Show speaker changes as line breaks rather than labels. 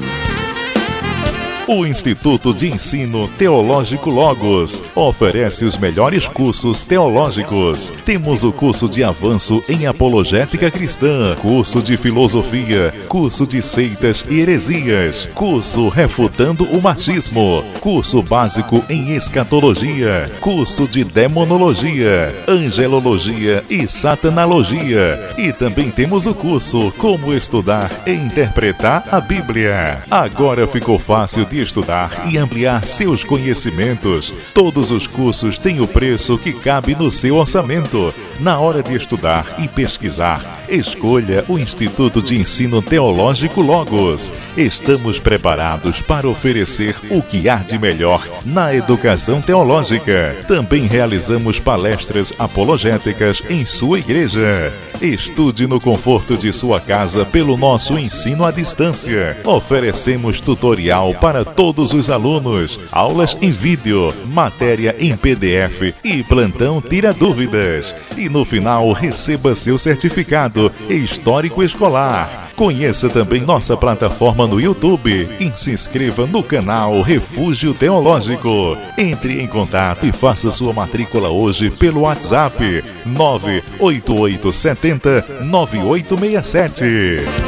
Thank you. O Instituto de Ensino Teológico Logos oferece os melhores cursos teológicos. Temos o curso de avanço em apologética cristã, curso de filosofia, curso de seitas e heresias, curso refutando o machismo, curso básico em escatologia, curso de demonologia, angelologia e satanologia. E também temos o curso Como estudar e interpretar a Bíblia. Agora ficou fácil de estudar e ampliar seus conhecimentos. Todos os cursos têm o preço que cabe no seu orçamento. Na hora de estudar e pesquisar, escolha o Instituto de Ensino Teológico Logos. Estamos preparados para oferecer o que há de melhor na educação teológica. Também realizamos palestras apologéticas em sua igreja. Estude no conforto de sua casa pelo nosso ensino à distância. Oferecemos tutorial para todos os alunos, aulas em vídeo, matéria em PDF e plantão tira dúvidas. E no final receba seu certificado histórico escolar. Conheça também nossa plataforma no YouTube e se inscreva no canal Refúgio Teológico. Entre em contato e faça sua matrícula hoje pelo WhatsApp 98870 9867.